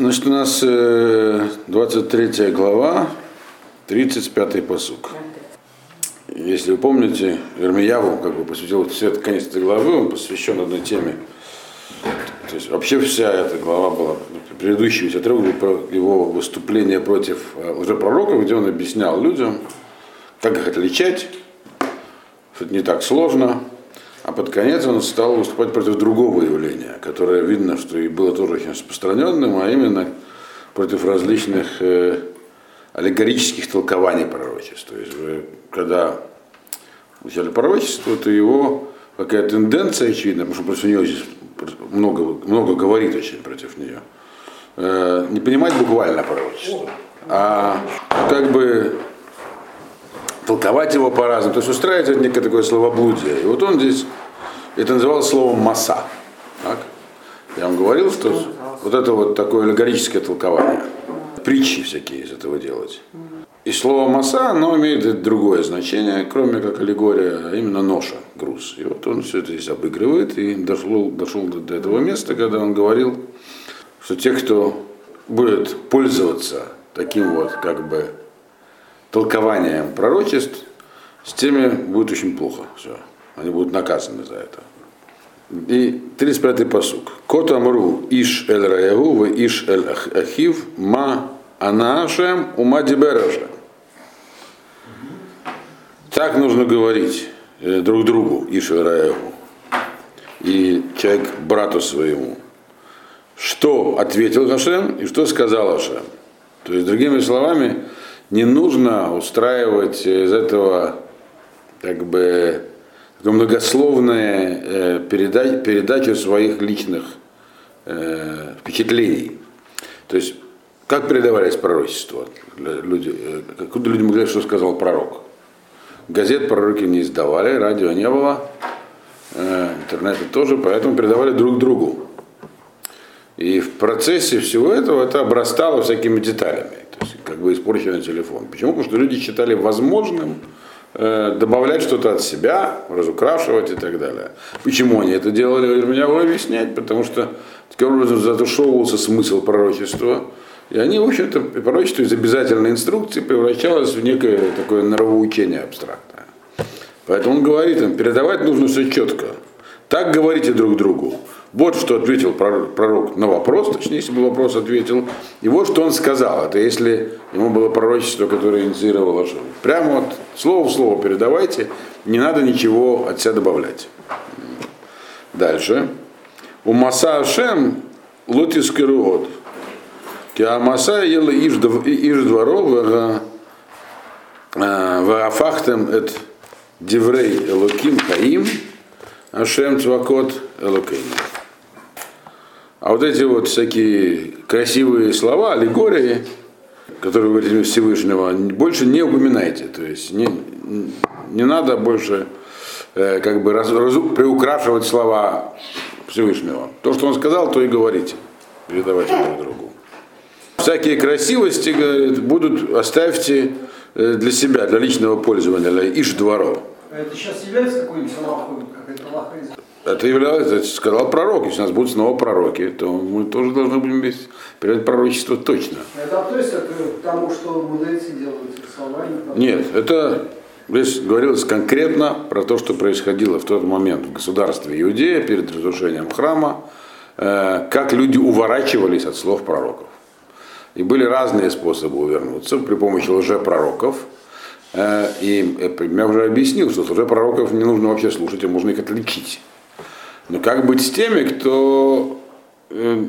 Значит, у нас э, 23 глава, 35 посук. Если вы помните, Ирмияву как бы посвятил все это конец этой главы, он посвящен одной теме. То есть вообще вся эта глава была, предыдущий весь отрывок его выступление против э, лжепророков, где он объяснял людям, как их отличать, что это не так сложно, а под конец он стал выступать против другого явления, которое видно, что и было тоже очень распространенным, а именно против различных э, аллегорических толкований пророчества. То есть, вы, когда взяли пророчество, то его какая тенденция очевидна, потому что против нее здесь много, много говорит очень против нее. Э, не понимать буквально пророчество, а как бы толковать его по-разному. То есть устраивать некое такое словоблудие. И вот он здесь, это называлось словом масса. Так? Я вам говорил, что вот это вот такое аллегорическое толкование. Притчи всякие из этого делать. И слово масса, оно имеет другое значение, кроме как аллегория, а именно ноша, груз. И вот он все это здесь обыгрывает и дошел, дошел до этого места, когда он говорил, что те, кто будет пользоваться таким вот как бы толкованием пророчеств, с теми будет очень плохо. Все. Они будут наказаны за это. И 35-й посук. Кот амру иш эль раягу в иш эль ахив ма анашем ума диберажем. Так нужно говорить э, друг другу, иш эль раягу. И человек брату своему. Что ответил Хашем и что сказал Хашем. То есть, другими словами, не нужно устраивать из этого как бы многословная э, передач, передачу своих личных э, впечатлений. То есть, как передавались пророчества? Люди, э, откуда люди могли, что сказал пророк? Газет пророки не издавали, радио не было, э, интернета тоже, поэтому передавали друг другу. И в процессе всего этого это обрастало всякими деталями как бы испорченный телефон. Почему? Потому что люди считали возможным э, добавлять что-то от себя, разукрашивать и так далее. Почему они это делали, меня его объяснять, потому что таким образом затушевывался смысл пророчества. И они, в общем-то, пророчество из обязательной инструкции превращалось в некое такое нравоучение абстрактное. Поэтому он говорит им, передавать нужно все четко. Так говорите друг другу. Вот что ответил пророк на вопрос, точнее, если бы вопрос ответил. И вот что он сказал. Это если ему было пророчество, которое инициировало Ашем. Прямо вот слово в слово передавайте, не надо ничего от себя добавлять. Дальше. У Маса Ашем лотис керуот. Киамаса ела иш дворов вафахтем эт диврей элоким хаим Ашем цвакот элокейн. А вот эти вот всякие красивые слова, аллегории, которые вы Всевышнего, больше не упоминайте. То есть не, не надо больше э, как бы раз, раз, приукрашивать слова Всевышнего. То, что он сказал, то и говорите. Передавайте друг другу. Всякие красивости, говорит, будут оставьте э, для себя, для личного пользования, для иш дворов. Это сейчас является какой-нибудь лохой, какая-то лоха это является, это сказал пророк. Если у нас будут снова пророки, то мы тоже должны будем передать пророчество точно. Это относится к тому, что мудрецы делают рисование? Нет, это здесь говорилось конкретно про то, что происходило в тот момент в государстве Иудея перед разрушением храма, э, как люди уворачивались от слов пророков. И были разные способы увернуться при помощи лжепророков. Э, и я уже объяснил, что лжепророков не нужно вообще слушать, а можно их отличить. Но как быть с теми, кто э,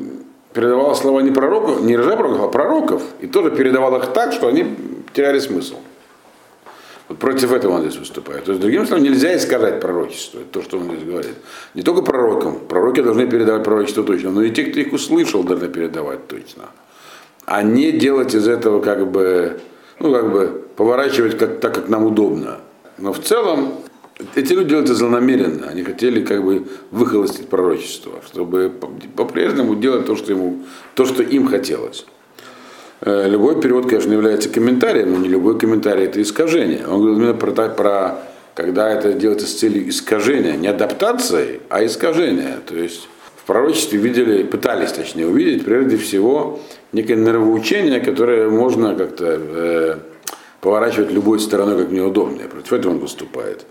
передавал слова не пророков, не пророков, а пророков, и тоже передавал их так, что они теряли смысл. Вот против этого он здесь выступает. То есть, другим словом, нельзя искажать пророчество. Это то, что он здесь говорит. Не только пророкам. Пророки должны передавать пророчество точно, но и те, кто их услышал, должны передавать точно. А не делать из этого как бы, ну, как бы поворачивать как, так, как нам удобно. Но в целом эти люди делают это злонамеренно. Они хотели как бы выхолостить пророчество, чтобы по-прежнему делать то, что, ему, то, что им хотелось. Э, любой перевод, конечно, является комментарием, но не любой комментарий это искажение. Он говорит именно про, про когда это делается с целью искажения, не адаптации, а искажения. То есть в пророчестве видели, пытались точнее увидеть, прежде всего, некое нравоучение, которое можно как-то э, поворачивать любой стороной, как неудобно. Против этого он выступает.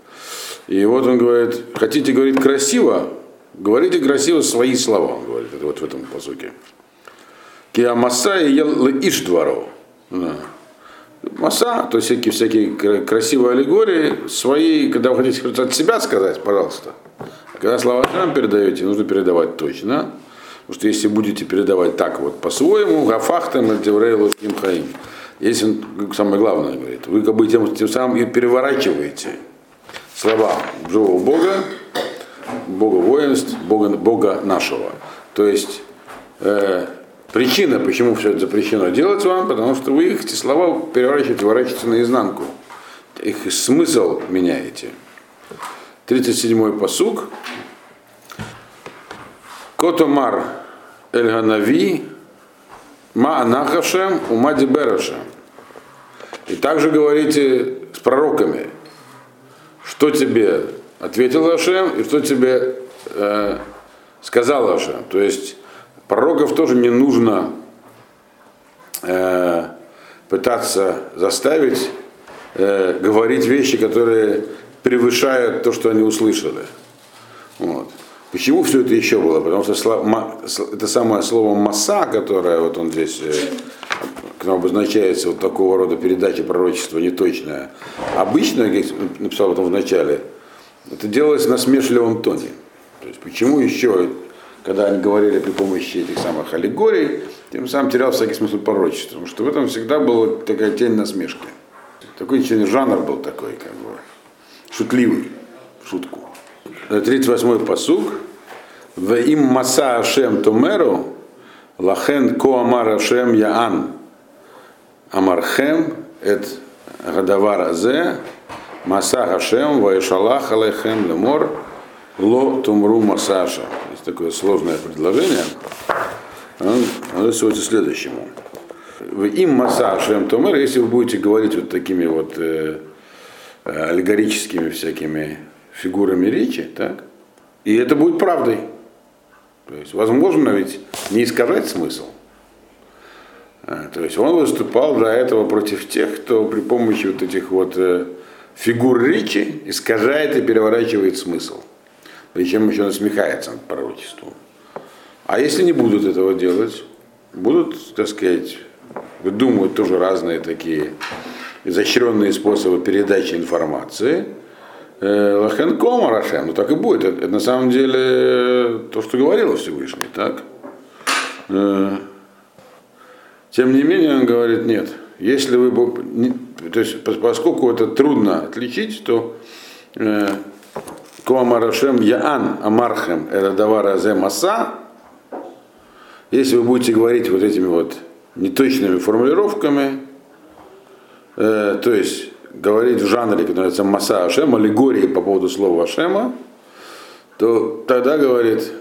И вот он говорит, хотите говорить красиво, говорите красиво свои слова, он говорит, вот в этом посуке. Киамаса и иш дворов. Маса, то есть всякие, всякие красивые аллегории, свои, когда вы хотите от себя сказать, пожалуйста. Когда слова Шам передаете, нужно передавать точно. Потому что если будете передавать так вот по-своему, гафахтам, альтеврейлу, хаим. Если он, самое главное говорит, вы как бы тем, тем самым и переворачиваете слова живого Бога, Бога воинств, Бога, Бога нашего. То есть э, причина, почему все это запрещено делать вам, потому что вы их эти слова переворачиваете, ворачиваете наизнанку. Их смысл меняете. 37-й посук. Котомар Эльганави Ма Анахашем Умади Берашем. И также говорите с пророками, что тебе ответил Ашем и что тебе э, сказал Ашем. То есть пророков тоже не нужно э, пытаться заставить э, говорить вещи, которые превышают то, что они услышали. Вот. Почему все это еще было? Потому что это самое слово масса, которое вот он здесь к нам обозначается вот такого рода передача пророчества неточная. Обычно, как написал потом в начале, это делалось на смешливом тоне. То есть почему еще, когда они говорили при помощи этих самых аллегорий, тем самым терял всякий смысл пророчества. Потому что в этом всегда была такая тень насмешки. Такой жанр был такой, как бы, шутливый, шутку. 38-й посуг. В им маса Ашем Тумеру, лахен ко амар Ашем Яан. Амархем эт гадавар азе, маса Ашем ваишалах алейхем лемор, ло тумру масаша. Есть такое сложное предложение. Оно сводится следующему. Им маса Ашем Тумер, если вы будете говорить вот такими вот э, аллегорическими всякими фигурами речи, так? И это будет правдой. То есть, возможно ведь не искажать смысл. А, то есть он выступал для этого против тех, кто при помощи вот этих вот э, фигур речи искажает и переворачивает смысл. Причем еще насмехается над пророчеством. А если не будут этого делать, будут, так сказать, выдумывать тоже разные такие изощренные способы передачи информации – Э, Лахенком Арашем, ну так и будет. Это, это на самом деле то, что говорил Всевышний, так? Тем не менее, он говорит, нет, если вы, то есть поскольку это трудно отличить, то э, Коамарашем Яан Амархем Эрадавара Маса, если вы будете говорить вот этими вот неточными формулировками, э, то есть говорить в жанре, который называется Маса Ашем, аллегории по поводу слова Ашема, то тогда говорит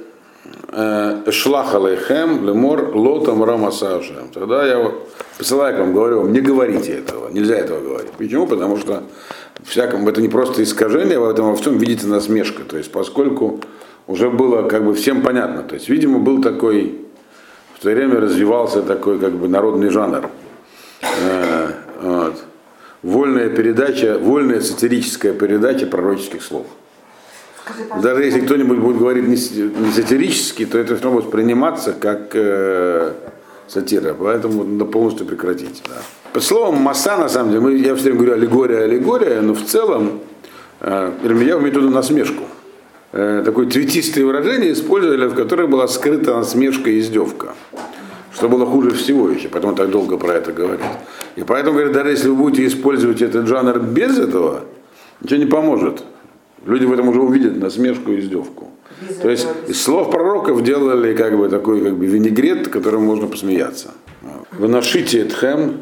«Э, Шлах алейхем лемор лотам рамаса Ашем. Тогда я посылаю к вам, говорю вам, не говорите этого, нельзя этого говорить. Почему? Потому что всяком, это не просто искажение, в этом во всем видите насмешка. То есть поскольку уже было как бы всем понятно. То есть, видимо, был такой, в то время развивался такой как бы народный жанр. Э, вольная передача, вольная сатирическая передача пророческих слов. Даже если кто-нибудь будет говорить не, сатирически, то это все равно будет приниматься как э, сатира. Поэтому надо полностью прекратить. Да. Под словом масса, на самом деле, мы, я все время говорю аллегория, аллегория, но в целом э, я имею в виду насмешку. Э, такое цветистое выражение использовали, в котором была скрыта насмешка и издевка. Что было хуже всего еще, потом так долго про это говорят. И поэтому, говорят, даже если вы будете использовать этот жанр без этого, ничего не поможет. Люди в этом уже увидят насмешку и издевку. Без То есть из слов пророков делали как бы такой как бы винегрет, которым можно посмеяться. Выношите этхем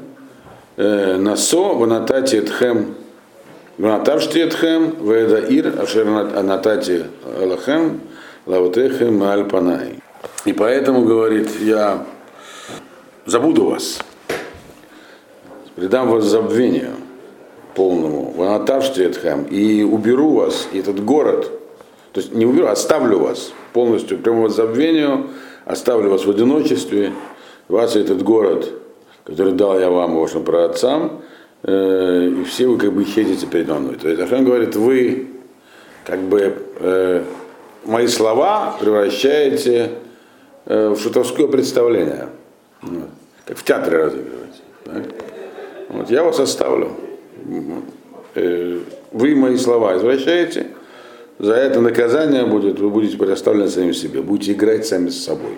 э, насо, вынатате этхем Ванатавшти этхем, ведаир, ашер анатати алахем, лавтехем альпанай. И поэтому, говорит, я забуду вас, предам вас забвению полному, ванатавшти Эдхам, и уберу вас, и этот город, То есть не уберу, оставлю вас полностью прямо забвению, оставлю вас в одиночестве, вас и этот город, который дал я вам, вашим праотцам, э, и все вы как бы хедите передо мной. То есть Ашем говорит, вы как бы э, мои слова превращаете э, в шутовское представление. Вот. Как в театре разыгрываете. Вот, я вас оставлю. Э, вы мои слова извращаете, за это наказание будет, вы будете предоставлены самим себе, будете играть сами с собой.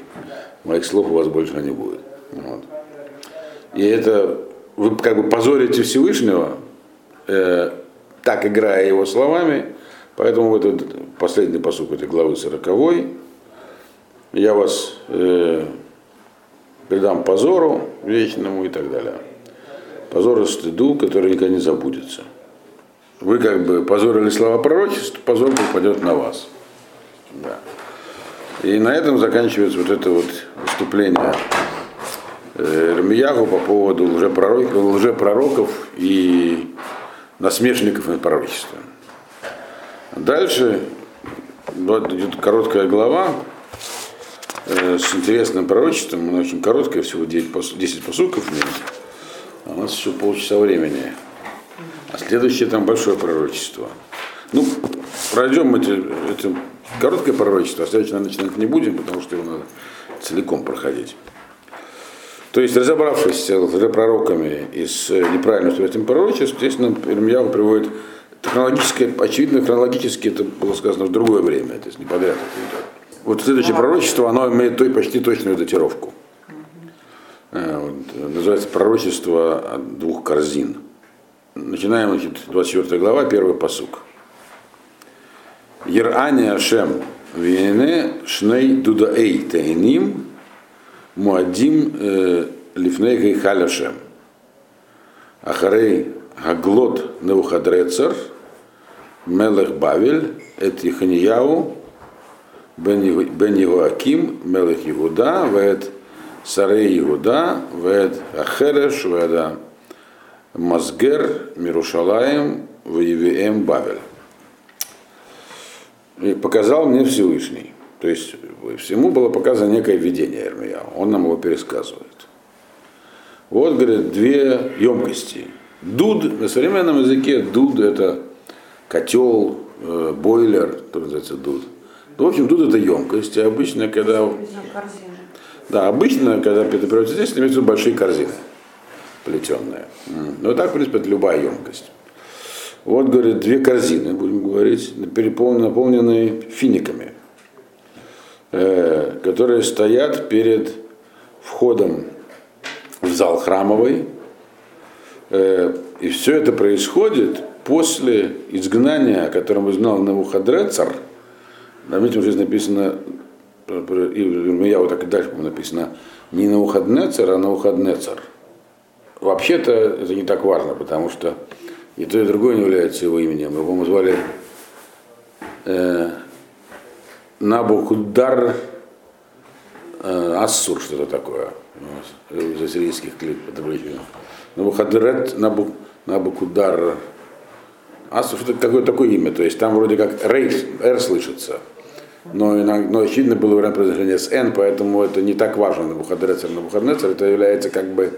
Моих слов у вас больше не будет. Вот. И это вы как бы позорите Всевышнего, э, так играя его словами, поэтому вот этот последний посуд этой главы 40 я вас э, предам позору вечному и так далее. Позору стыду, который никогда не забудется. Вы как бы позорили слова пророчества, позор попадет на вас. Да. И на этом заканчивается вот это вот выступление Рамиягу по поводу лжепророков, лжепророков и насмешников над пророчеством. Дальше вот идет короткая глава э, с интересным пророчеством, она очень короткая, всего 9, 10 посуков в ней. А у нас еще полчаса времени. А следующее там большое пророчество. Ну, пройдем эти, это короткое пророчество, а следующее начинать не будем, потому что его надо целиком проходить. То есть, разобравшись с пророками и с неправильностью этим пророчеством, здесь нам Ирмияу приводит хронологическое, очевидно, хронологически это было сказано в другое время, то есть не подряд это идет. Вот следующее пророчество, оно имеет той, почти точную датировку. Э, называется пророчество от двух корзин. Начинаем, значит, 24 глава, первый посук. Ерани Ашем Вене Шней Дудаэй Тайним Муадим э, Лифней Гейхаль Ашем. Ахарей Гаглот Неухадрецер Мелех Бавель Эт Иханияу Бен Йоаким Мелех Иуда Вет Сарей Иуда Вет Ахереш Веда Мазгер Мирушалаем Ваевиэм Бавель. И показал мне Всевышний. То есть всему было показано некое видение Эрмия. Он нам его пересказывает. Вот, говорит, две емкости. Дуд, на современном языке дуд это котел, э, бойлер, что называется дуд. Ну, в общем, дуд это емкость. И обычно, когда... Да, обычно, когда это переводится здесь, имеются большие корзины плетеная. Но так, в принципе, это любая емкость. Вот, говорит, две корзины, будем говорить, наполненные финиками, э, которые стоят перед входом в зал храмовый. Э, и все это происходит после изгнания, о котором изгнал Навуходрецар. Заметьте, здесь написано, и я вот так и дальше написано, не Навуходнецар, а Навуходнецар. Вообще-то это не так важно, потому что и то, и другое не является его именем. Его звали э, Набухудар э, Ассур, что-то такое. Вот, из ассирийских клип отображено. Набухадрет Набу, Набукудар Ассур, что-то такое, такое имя. То есть там вроде как Рейс, Р слышится. Но, но очевидно было время произношения с Н, поэтому это не так важно. Набухадрецер, Набухаднецер, это является как бы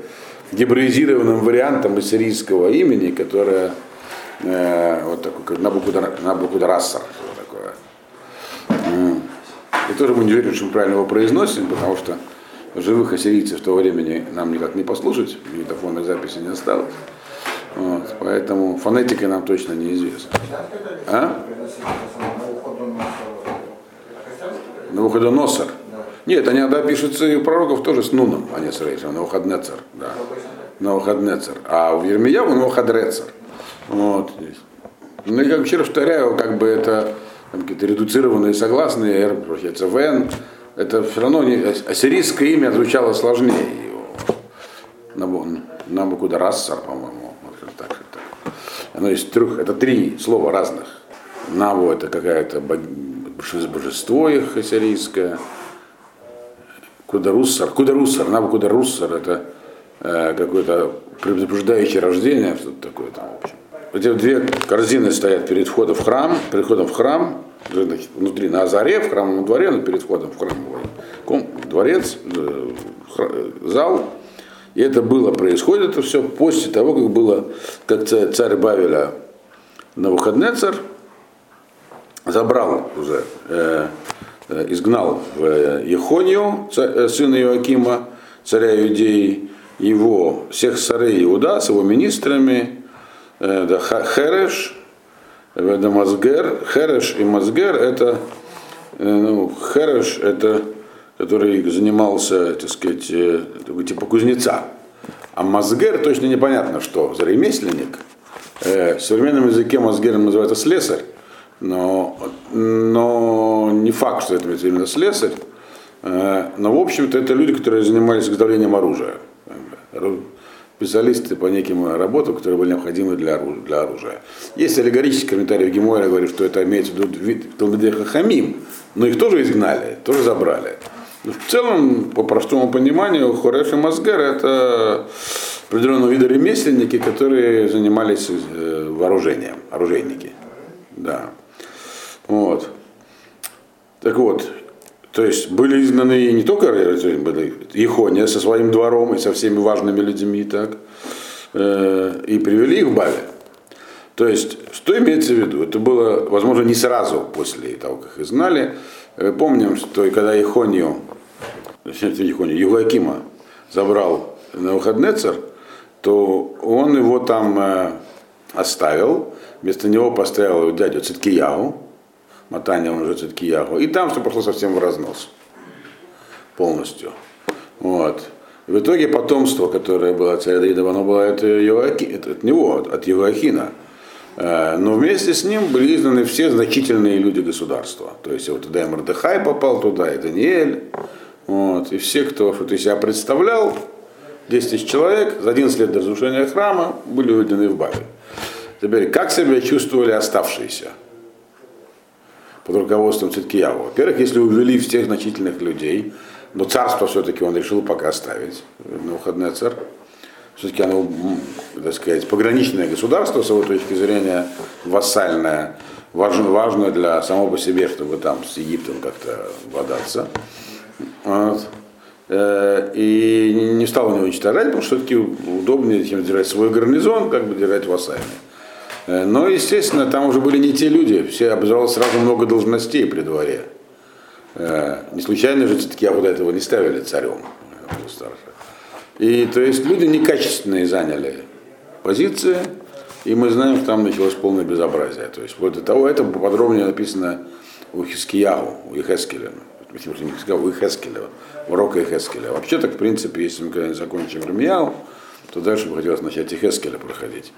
гибридизированным вариантом ассирийского имени, которое э, вот такой, как Набукудар, Набукударассар, такое. И тоже мы не уверены, что мы правильно его произносим, потому что живых ассирийцев в то времени нам никак не послушать, магнитофонной записи не осталось. Вот, поэтому фонетика нам точно неизвестна. А? Навуходоносор. Нет, они иногда пишутся и у пророков тоже с нуном, а не с рейсом, Навуходнецер. Да. Навуходнецер. А в Ермияву Навуходрецер. Вот. Ну и как еще раз повторяю, как бы это какие-то редуцированные согласные, R превращается в N. Это все равно не, ассирийское имя звучало сложнее его. Набукударассар, по-моему. Вот так, так. Оно из трех, это три слова разных. Наву это какая-то божество их ассирийское. Кударуссар, Кударуссар, Набукударуссар, это э, какое-то предупреждающее рождение, что-то такое там, в общем. Эти две корзины стоят перед входом в храм, перед входом в храм, внутри, на Азаре, в храмовом дворе, но перед входом в храмовый дворец, зал. И это было, происходит это все после того, как было, как царь Бавеля Навуходнецар забрал уже, э, э, изгнал в Ехонию, царь, сына Иоакима, царя Иудеи, его, всех царей Иуда с его министрами, э, Хереш, это Мазгер, Хереш и Мазгер это, э, ну, Хереш это, который занимался, так сказать, э, типа кузнеца. А Мазгер точно непонятно что, за ремесленник. В современном языке Мазгер называется слесарь, но, но не факт, что это именно слесарь. Но, в общем-то, это люди, которые занимались изготовлением оружия специалисты по неким работам, которые были необходимы для, для оружия. Есть аллегорический комментарий в Геморе, говорит, что это имеется в виду вид Талмидеха Хамим, но их тоже изгнали, тоже забрали. Но в целом, по простому пониманию, Хореш и Мазгер это определенного вида ремесленники, которые занимались э, вооружением, оружейники. Да. Вот. Так вот, то есть были изгнаны не только Ехония со своим двором и со всеми важными людьми, так, э, и привели их в Баве. То есть, что имеется в виду? Это было, возможно, не сразу после того, как их изгнали. Э, помним, что когда Ехонию, Ехонию, Евлакима забрал на Выходнецер, то он его там э, оставил, вместо него поставил дядю Циткияу, мотание он уже Циткиягу. И там все пошло совсем в разнос. Полностью. Вот. В итоге потомство, которое было царя Давидова, оно было от, Йоаки, от, от него, от Евахина. Э, но вместе с ним были изданы все значительные люди государства. То есть вот туда и Мордыхай попал туда, и Даниэль. Вот, и все, кто что-то себя представлял, 10 тысяч человек, за 11 лет до разрушения храма были уведены в Баве. Теперь, как себя чувствовали оставшиеся? Под руководством Циткияву. Во-первых, если увели всех значительных людей, но царство все-таки он решил пока оставить, на выходный царь. Все-таки оно, так сказать, пограничное государство, с его точки зрения, вассальное, важно, важно для самого по себе, чтобы там с Египтом как-то бодаться. Вот. Э, и не стал его уничтожать, потому что все-таки удобнее, чем держать свой гарнизон, как бы держать вассальный. Э, но, естественно, там уже были не те люди, все образовалось сразу много должностей при дворе. Э, не случайно же все-таки вот этого не ставили царем. Э, и то есть люди некачественные заняли позиции, и мы знаем, что там началось полное безобразие. То есть вот до того это подробнее написано у Хискиягу, у Ихескеля, у Ихескеля, у Рока Ихескеля. Вообще так, в принципе, если мы когда-нибудь закончим Рамияу, то дальше бы хотелось начать и Хескеля проходить.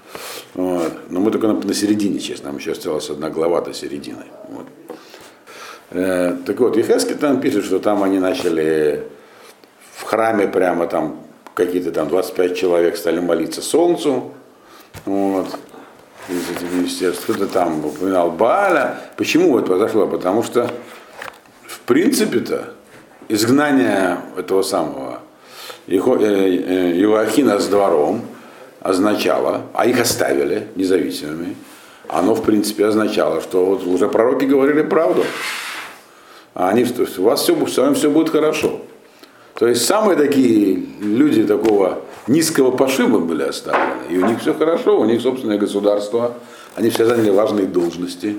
Вот. Но мы только на, середине, честно, нам еще осталась одна глава до середины. Вот. Э, так вот, Ехескель там пишет, что там они начали в храме прямо там какие-то там 25 человек стали молиться солнцу. Вот. Кто-то там упоминал Бааля. Почему это произошло? Потому что, в принципе-то, изгнание этого самого Иоахина э, с двором означало, а их оставили независимыми, оно в принципе означало, что вот уже пророки говорили правду. А они, то есть у вас все, с вами все будет хорошо. То есть самые такие люди такого низкого пошиба были оставлены. И у них все хорошо, у них собственное государство, они все заняли важные должности.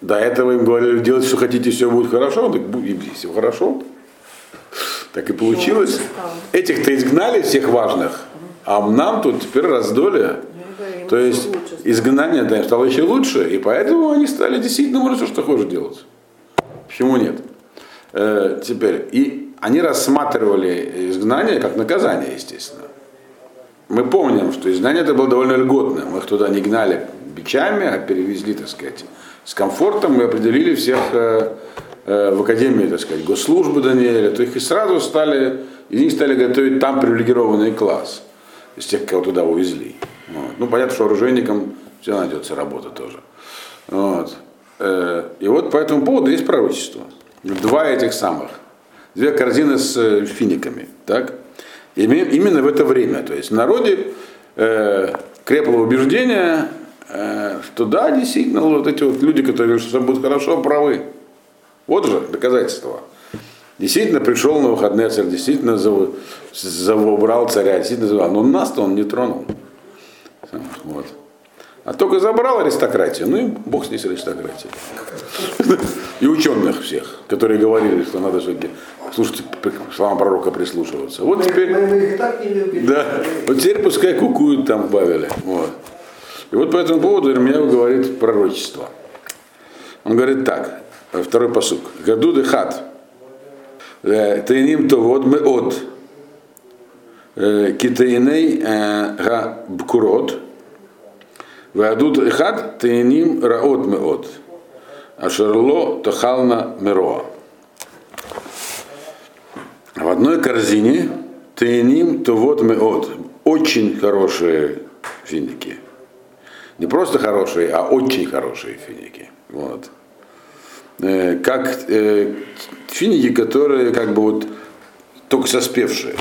До этого им говорили, делать что хотите, все будет хорошо, так будет все хорошо. Так и получилось. Этих-то изгнали, всех важных, а нам тут теперь раздолье. То есть изгнание да, стало еще лучше, и поэтому они стали действительно можно все, что хочешь делать. Почему нет? Э, теперь, и они рассматривали изгнание как наказание, естественно. Мы помним, что изгнание это было довольно льготное. Мы их туда не гнали бичами, а перевезли, так сказать, с комфортом и определили всех э, Э, в Академии, так сказать, госслужбы Даниэля, то их и сразу стали, из них стали готовить там привилегированный класс, из тех, кого туда увезли. Вот. Ну, понятно, что оружейникам все найдется работа тоже. Вот. Э, и вот по этому поводу есть пророчество. Два этих самых. Две корзины с э, финиками. Так? Именно в это время. То есть в народе э, крепло убеждение, э, что да, действительно, вот эти вот люди, которые говорят, что все будет хорошо, правы. Вот же доказательство. Действительно пришел на выходные царь, действительно забрал царя, действительно забрал. Но нас-то он не тронул. Вот. А только забрал аристократию, ну и бог с ней с аристократией. И ученых всех, которые говорили, что надо все-таки слушать словам пророка прислушиваться. Вот теперь. Да. Вот теперь пускай кукуют там в Бавеле. Вот. И вот по этому поводу Ирмияу говорит пророчество. Он говорит так, второй посук. Гаду дехат. Э, Тайним то вот мы от. Э, Китайней э, га бкурот. Вадут эхад тайним раот меот. Ашерло тахална мероа. В одной корзине тайним то вот меот. Очень хорошие финики. Не просто хорошие, а очень хорошие финики. Вот. Как э, финики, которые как бы вот только соспевшие.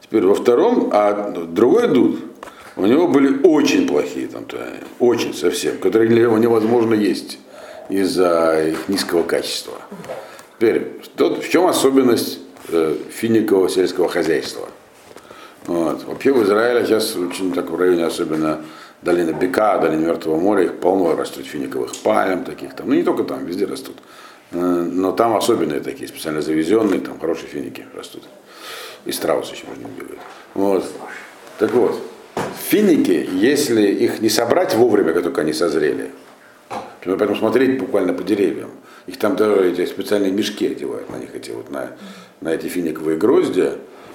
Теперь во втором, а другой дуд, у него были очень плохие, там, очень совсем, которые невозможно есть из-за их низкого качества. Теперь, тот, в чем особенность э, финикового сельского хозяйства? Вот. Вообще в Израиле сейчас очень так в районе, особенно долина Бека, долина Мертвого моря, их полно растут финиковых пальм таких там. Ну не только там, везде растут. Э, но там особенные такие, специально завезенные, там хорошие финики растут. И страусы еще можно бегают. Вот. Так вот, финики, если их не собрать вовремя, как только они созрели, поэтому смотреть буквально по деревьям, их там даже эти специальные мешки одевают на них, эти вот на, на эти финиковые гроздья,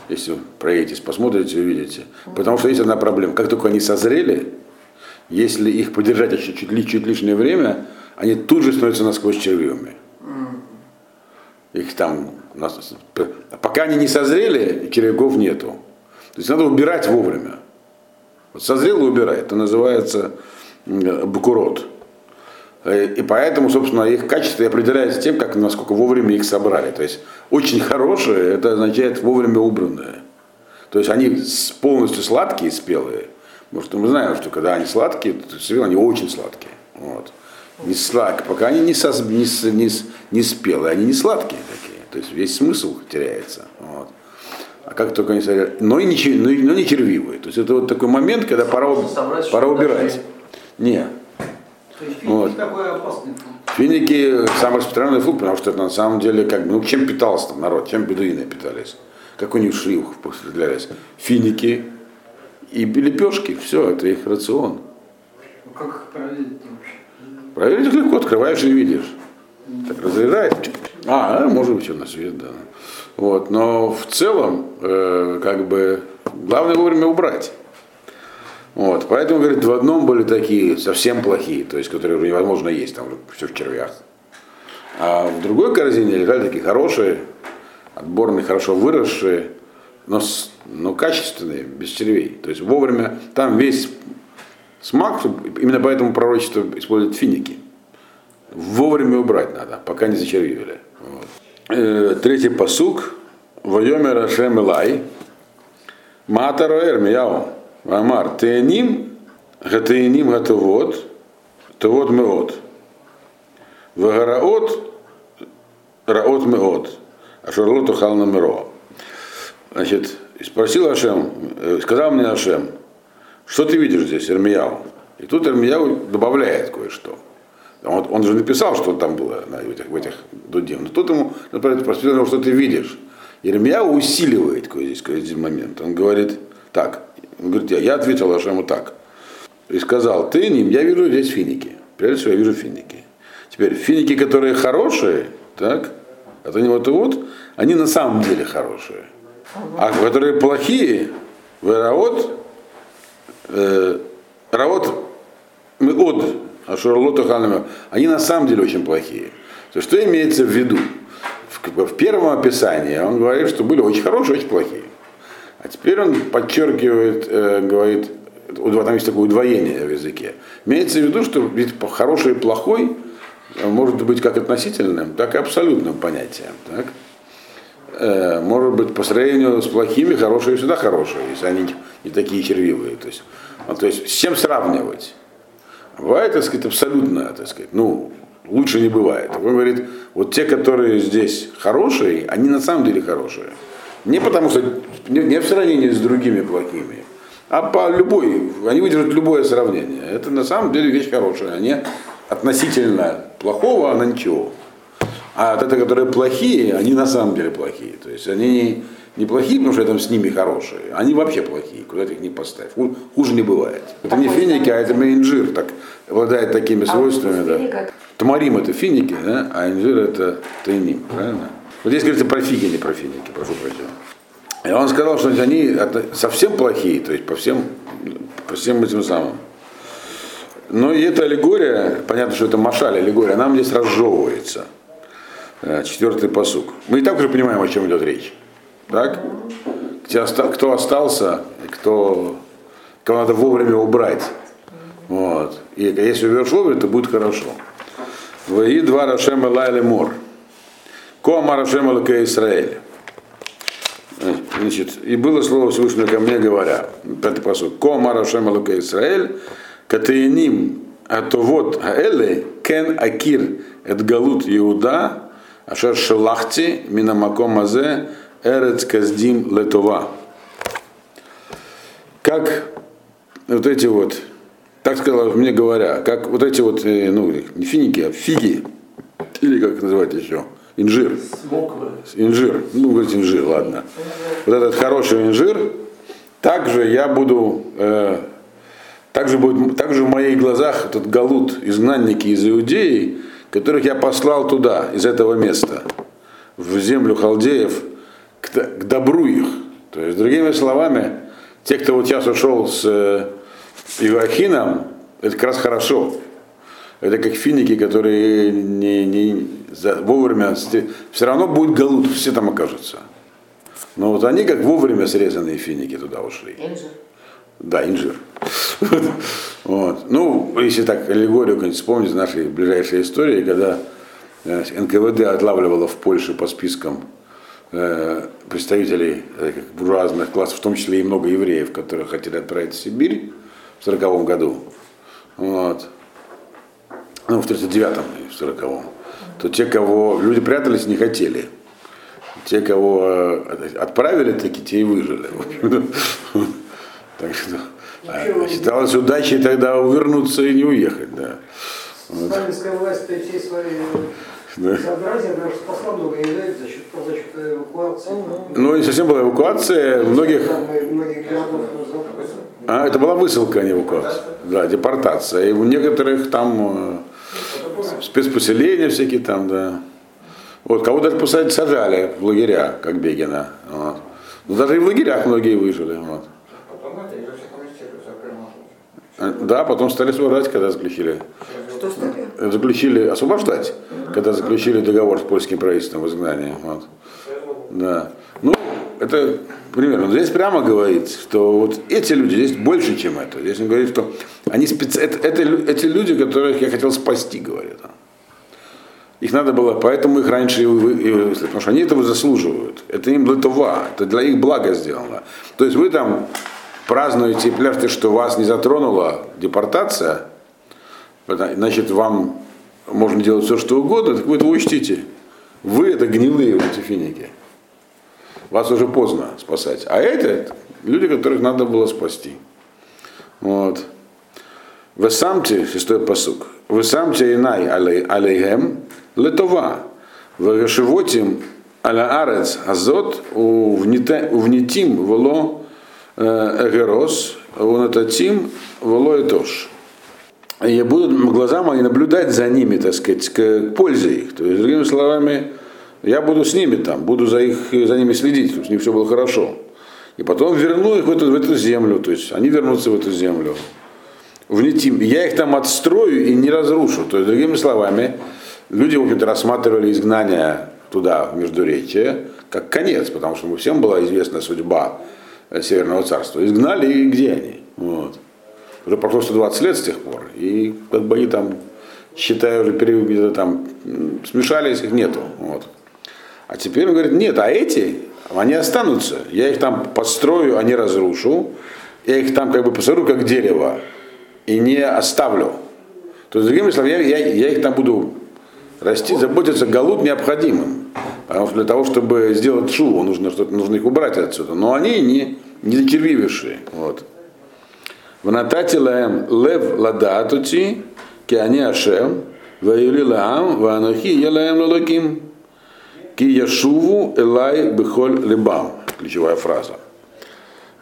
если проедетесь, посмотрите, увидите. Потому что есть одна проблема. Как только они созрели, если их подержать еще чуть, чуть лишнее время, они тут же становятся насквозь червивыми. Их там, пока они не созрели, червяков нету. То есть надо убирать вовремя. Вот созрел и убирай. Это называется букурот. Э, и поэтому, собственно, их качество определяется тем, как, насколько вовремя их собрали. То есть очень хорошие, это означает вовремя убранные. То есть они полностью сладкие, спелые. Потому что мы знаем, что когда они сладкие, то они очень сладкие. Вот. Не слад... Пока они не, сос... не, не, не спелые, они не сладкие такие. То есть весь смысл теряется. Вот. А как только они садят, но, и не, но, но не червивые. То есть это вот такой момент, когда пора, собрать, пора убирать. Не. То есть финики вот. такой опасный Финики самый распространенный фрукт, потому что это на самом деле как бы, ну чем питался там народ, чем бедуины питались. Как у них шли употреблялись. Финики и лепешки, все, это их рацион. Ну как их проверить вообще? Проверить легко, открываешь и видишь. Так разрезает. А, а, может быть, что на свет, да. Вот, но в целом, э, как бы, главное вовремя убрать. Вот, поэтому, говорит, в одном были такие совсем плохие, то есть, которые уже невозможно есть, там все в червях. А в другой корзине лежали такие хорошие, отборные, хорошо выросшие, но, но качественные, без червей. То есть вовремя, там весь смак, именно поэтому пророчество использует финики. Вовремя убрать надо, пока не зачервивали. Вот. Э, третий посук. Вайомер Ашем Илай. Матаро Эрмияу. Амар. Тееним. Гатееним гатовод. Тавод меот. Вагараот. Раот меот. Ашарлот ухал на миро. Значит, спросил Ашем, э, сказал мне Ашем, что ты видишь здесь, Эрмияу? И тут Эрмияу добавляет кое-что. Он, он же написал, что там было на этих, в этих дудим. Но тут ему, например, спросил, что ты видишь. Еремья усиливает какой здесь, какой здесь момент. Он говорит так. Он говорит, я, я ответил Ашему так. И сказал, ты ним, я вижу здесь финики. Прежде всего, я вижу финики. Теперь, финики, которые хорошие, так, это не вот и вот, они на самом деле хорошие. А которые плохие, в Раот, э, Раот, мы от а Шарлота Ханама, они на самом деле очень плохие. То что имеется в виду? В, в первом описании он говорит, что были очень хорошие, очень плохие. А теперь он подчеркивает, э, говорит, там есть такое удвоение в языке. Имеется в виду, что ведь хороший и плохой может быть как относительным, так и абсолютным понятием. Так? Э, может быть, по сравнению с плохими, хорошие всегда хорошие, если они не такие червивые. То есть, ну, то есть с чем сравнивать? Бывает, так сказать, абсолютно, так сказать, ну, лучше не бывает. Он говорит, вот те, которые здесь хорошие, они на самом деле хорошие. Не потому что, не, не в сравнении с другими плохими, а по любой, они выдержат любое сравнение. Это на самом деле вещь хорошая. Они относительно плохого, а на ничего. А вот это, которые плохие, они на самом деле плохие. То есть они не, плохие, потому что рядом с ними хорошие. Они вообще плохие, куда ты их не поставь. Хуже не бывает. Это не финики, а это инжир, так, обладает такими свойствами. Да. Тамарим это финики, да? а инжир это тайним, правильно? Вот здесь говорится про фиги, не про финики, прошу прощения. И он сказал, что они совсем плохие, то есть по всем, по всем этим самым. Но и эта аллегория, понятно, что это машаль аллегория, она здесь разжевывается. Э, четвертый посук. Мы и так уже понимаем, о чем идет речь. Так? Кто остался, кто, кого надо вовремя убрать. Вот. И если уберешь вовремя, то будет хорошо. Вои два Рашема Лайли Мор. Кома Рашема Лука Израиль. Э, значит, и было слово Всевышнего ко мне, говоря, пятый посуд, Кома Рашема Лука Израиль, Катаиним Атовот Аэле, Кен Акир Эд Галут Иуда, Ашер Шелахти, Минамаком Азе, Эрец Каздим Летова. Как вот эти вот, так сказал мне говоря, как вот эти вот, э, ну, не финики, а фиги, или как называть еще, инжир. Смоквы. Инжир, ну, говорить инжир, ладно. Вот этот хороший инжир, также я буду, э, также, будет, также в моих глазах этот галут, изгнанники из Иудеи, которых я послал туда, из этого места, в землю халдеев, к, к добру их. То есть, другими словами, те, кто вот сейчас ушел с э, Иоахином, это как раз хорошо. Это как финики, которые не, не, за, вовремя, все равно будет галут, все там окажутся. Но вот они как вовремя срезанные финики туда ушли. Да, инжир. Вот. Ну, если так аллегорию как вспомнить нашей ближайшей истории, когда э, НКВД отлавливало в Польше по спискам э, представителей э, буржуазных классов, в том числе и много евреев, которые хотели отправить в Сибирь в 1940 году, вот. ну, в 1939 и в 1940 то те, кого люди прятались, не хотели. Те, кого отправили, таки те и выжили. Так что а, считалось удачей тогда увернуться и не уехать, да. Вот. Сталинская власть те свои да. сообразия, даже спасла много евреев за счет, за счет эвакуации. Ну, не совсем была эвакуация, многих... многих городов а, это была высылка, а не эвакуация. Да, депортация. И у некоторых там э, спецпоселения всякие там, да. Вот, кого даже посадили, сажали в лагеря, как Бегина. Вот. Но даже и в лагерях многие выжили. Вот. Да, потом стали освобождать, когда заключили. Что стали? Заключили, освобождать, когда заключили договор с польским правительством в изгнании. Вот. Да. Ну, это примерно. Здесь прямо говорит, что вот эти люди, здесь больше, чем это. Здесь он говорит, что они специ... это, это, эти люди, которых я хотел спасти, говорит он. Их надо было, поэтому их раньше и выслали, потому что они этого заслуживают. Это им для того, это для их блага сделано. То есть вы там празднуете и пляшете, что вас не затронула депортация, значит, вам можно делать все, что угодно, так вы это учтите. Вы это гнилые вот эти финики. Вас уже поздно спасать. А это люди, которых надо было спасти. Вот. Вы самте, шестой посук, вы самте инай алейхем летова, вы решивотим аля арец азот увнитим воло Э, Эгерос, он это Тим, Волой Тош. И будут глаза мои наблюдать за ними, так сказать, к пользе их. То есть, другими словами, я буду с ними там, буду за, их, за ними следить, чтобы с ними все было хорошо. И потом верну их в эту, в эту землю, то есть они вернутся в эту землю. В Нетим. Я их там отстрою и не разрушу. То есть, другими словами, люди, в общем-то, рассматривали изгнание туда, в Междуречие, как конец, потому что всем была известна судьба Северного царства. Изгнали, и где они? Вот. Уже прошло 120 лет с тех пор, и как бы они там, считаю, уже пере, там, смешались, их нету. Вот. А теперь он говорит, нет, а эти, они останутся. Я их там построю, а не разрушу. Я их там как бы посажу как дерево и не оставлю. То есть, другими словами, я, я, я их там буду расти, заботиться, галут необходимым. Потому что для того, чтобы сделать шуву, нужно, что нужно их убрать отсюда. Но они не, не зачервившие. Вот. В натате лаем лев ладатути, ки они ашем, ваюли лаам, ванухи елаем лалаким, ки яшуву элай бихоль либам. Ключевая фраза.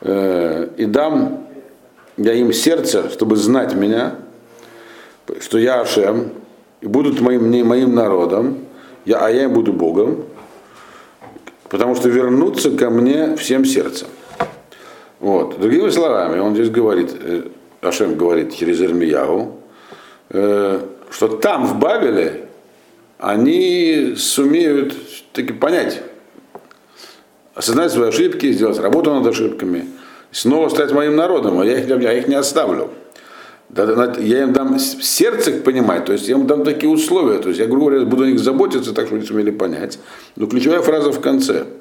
Э, и дам я им сердце, чтобы знать меня, что я Ашем, и будут моим, не моим народом, я, а я буду Богом, потому что вернуться ко мне всем сердцем. Вот. Другими словами, он здесь говорит, э, Ашем говорит через Ирмиягу, э, что там, в Бабеле, они сумеют таки понять, осознать свои ошибки, сделать работу над ошибками, снова стать моим народом, а я их, я их не оставлю. Я им дам сердце понимать, то есть я им дам такие условия, то есть я, грубо говоря, буду о них заботиться, так что они сумели понять. Но ключевая фраза в конце –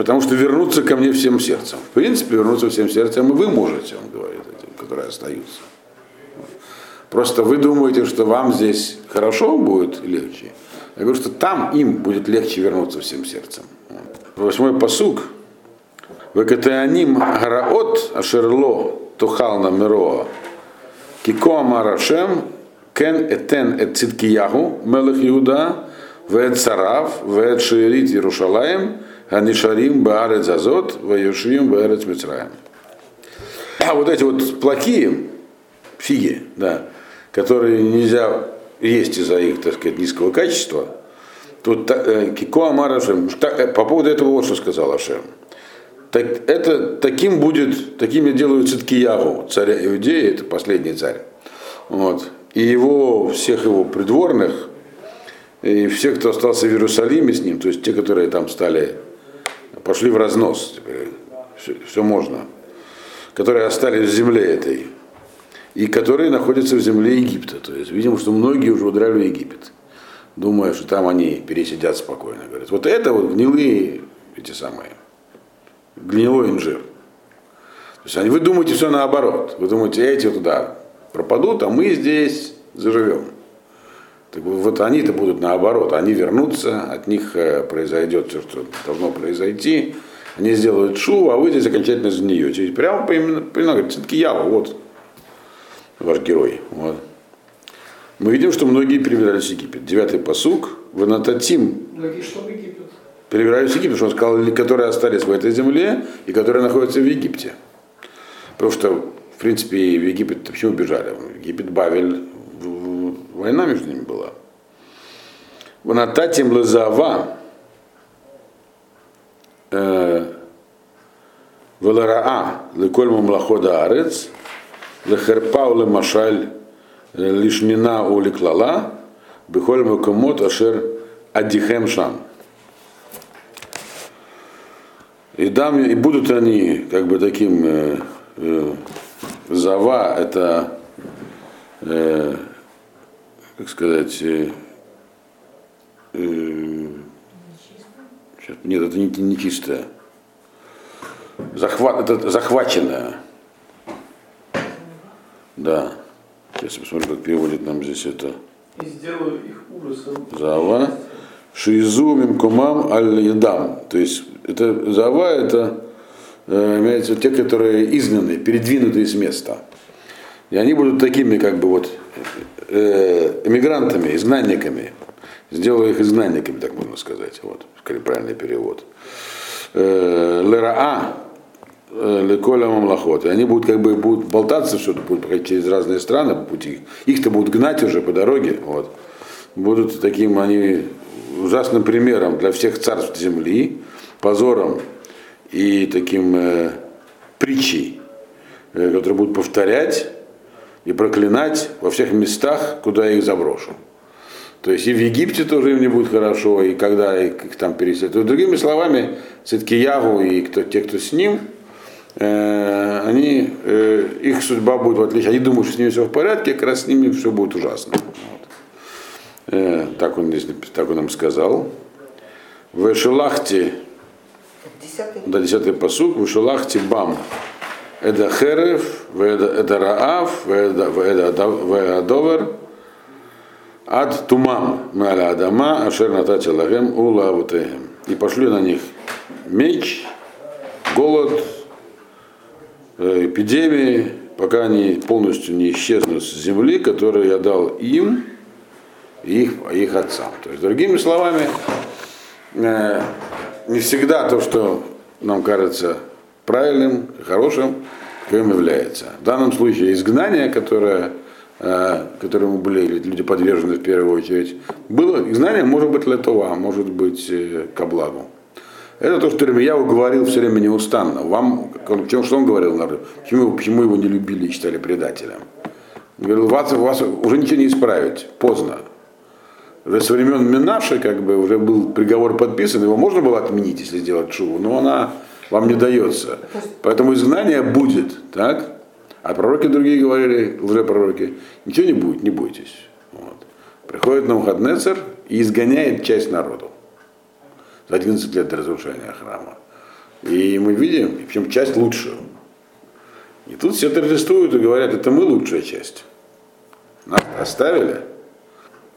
Потому что вернуться ко мне всем сердцем. В принципе, вернуться всем сердцем и вы можете, он говорит этим, которые остаются. Просто вы думаете, что вам здесь хорошо будет легче. Я говорю, что там им будет легче вернуться всем сердцем. Восьмой посук. Векатеаним гараот ашерло тухал на мироа. Кико амарашем кен этен эт циткиягу мелех Иуда вэт царав вэт шиирит Иерушалаем Анишарим Баарец Азот, Ваюшим Баарец Мицраем. А вот эти вот плохие фиги, да, которые нельзя есть из-за их, так сказать, низкого качества, тут э, Кико Амар Ашем, э, по поводу этого вот что сказал Ашем. Так, это таким будет, такими делают Циткиягу, царя Иудеи, это последний царь. Вот. И его, всех его придворных, и всех, кто остался в Иерусалиме с ним, то есть те, которые там стали пошли в разнос, все, все можно, которые остались в земле этой, и которые находятся в земле Египта. То есть, видимо, что многие уже удрали в Египет, думая, что там они пересидят спокойно. Говорят, вот это вот гнилые эти самые, гнилой инжир. То есть они, вы думаете все наоборот. Вы думаете, эти туда пропадут, а мы здесь заживем. Так вот они-то будут наоборот, они вернутся, от них э, произойдет все, что должно произойти, они сделают шу, а вы здесь окончательно загниете. И прямо именно, все-таки я, вот ваш герой. Вот. Мы видим, что многие перебирались в Египет. Девятый посук, в Анататим. Многие что Египет? Перебирались в Египет, что он сказал, которые остались в этой земле и которые находятся в Египте. Потому что, в принципе, в Египет почему бежали? В Египет Бавель Война между ними была. Ванататим лазава э, Велараа леколь мамлахода арец лехерпа лемашаль э, лишмина у леклала бихоль макомот ашер адихем шам. И, дам, и будут они как бы таким э, э, зава, это э, как сказать, э, э, сейчас, нет, это не, не чистое. Захват, это захваченное. Да. Сейчас я посмотрю, как переводит нам здесь это. И сделаю их ужасом. Зава. Шизу мимкумам аль-ядам. То есть это зава это э, имеется те, которые изгнаны, передвинуты из места. И они будут такими, как бы вот э, эмигрантами, изгнанниками. Сделаю их изгнанниками, так можно сказать. Вот, скорее правильный перевод. Э, Лераа, Леколя Мамлахот. И они будут как бы будут болтаться, что-то будут проходить через разные страны по пути. Их-то будут гнать уже по дороге. Вот. Будут таким они ужасным примером для всех царств земли, позором и таким э, притчей, э, которые будут повторять и проклинать во всех местах, куда я их заброшу. То есть и в Египте тоже им не будет хорошо, и когда их там переселят. Другими словами, Циткиягу и кто, те, кто с ним, э, они, э, их судьба будет в отличие. Они думают, что с ними все в порядке, как раз с ними все будет ужасно. Э, так, он здесь, так он нам сказал. В Эшелахте, да, десятый посук, в Эшелахте бам, это херев, это раав, это довер, Ад тумам маля адама, ашер натати лагем ула авутеем. И пошли на них меч, голод, э, эпидемии, пока они полностью не исчезнут с земли, которую я дал им их, их отцам. То есть, другими словами, э, не всегда то, что нам кажется правильным, хорошим, кем является. В данном случае изгнание, которое Э, которому были люди подвержены в первую очередь, было, и знание может быть для того, а может быть э, ко благу. Это то, что Ремьяу говорил все время неустанно. Вам, чем, что он говорил народу? Почему, почему его не любили и считали предателем? Он говорил, вас, вас уже ничего не исправить, поздно. Уже со времен Минаши как бы уже был приговор подписан, его можно было отменить, если сделать шубу, но она вам не дается. Поэтому изгнание будет, так? А пророки другие говорили, лжепророки, ничего не будет, не бойтесь. Вот. Приходит Навуходнецер и изгоняет часть народу за 11 лет до разрушения храма. И мы видим, причем часть лучшую. И тут все торжествуют и говорят, это мы лучшая часть. Нас оставили.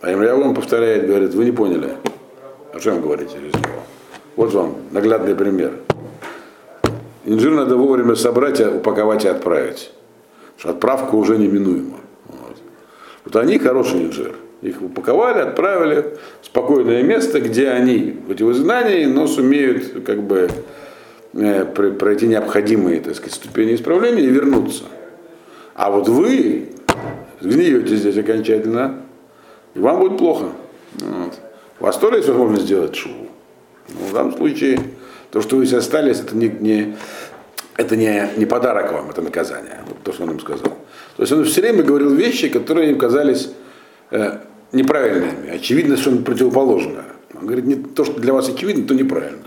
А вам повторяет, говорит, вы не поняли. О чем говорите через него? Вот вам наглядный пример. Инжир надо вовремя собрать, упаковать и отправить отправка уже неминуема. Вот. вот они хороший инжир. Их упаковали, отправили в спокойное место, где они в эти изгнании, но сумеют как бы э, пройти необходимые так сказать, ступени исправления и вернуться. А вот вы сгниете здесь окончательно, и вам будет плохо. Вот. У вас тоже есть возможность сделать шубу. Но в данном случае то, что вы здесь остались, это не, не, это не, не подарок вам, это наказание. Вот то, что он им сказал. То есть он все время говорил вещи, которые им казались э, неправильными. Очевидно, что он противоположное. Он говорит, не то, что для вас очевидно, то неправильно.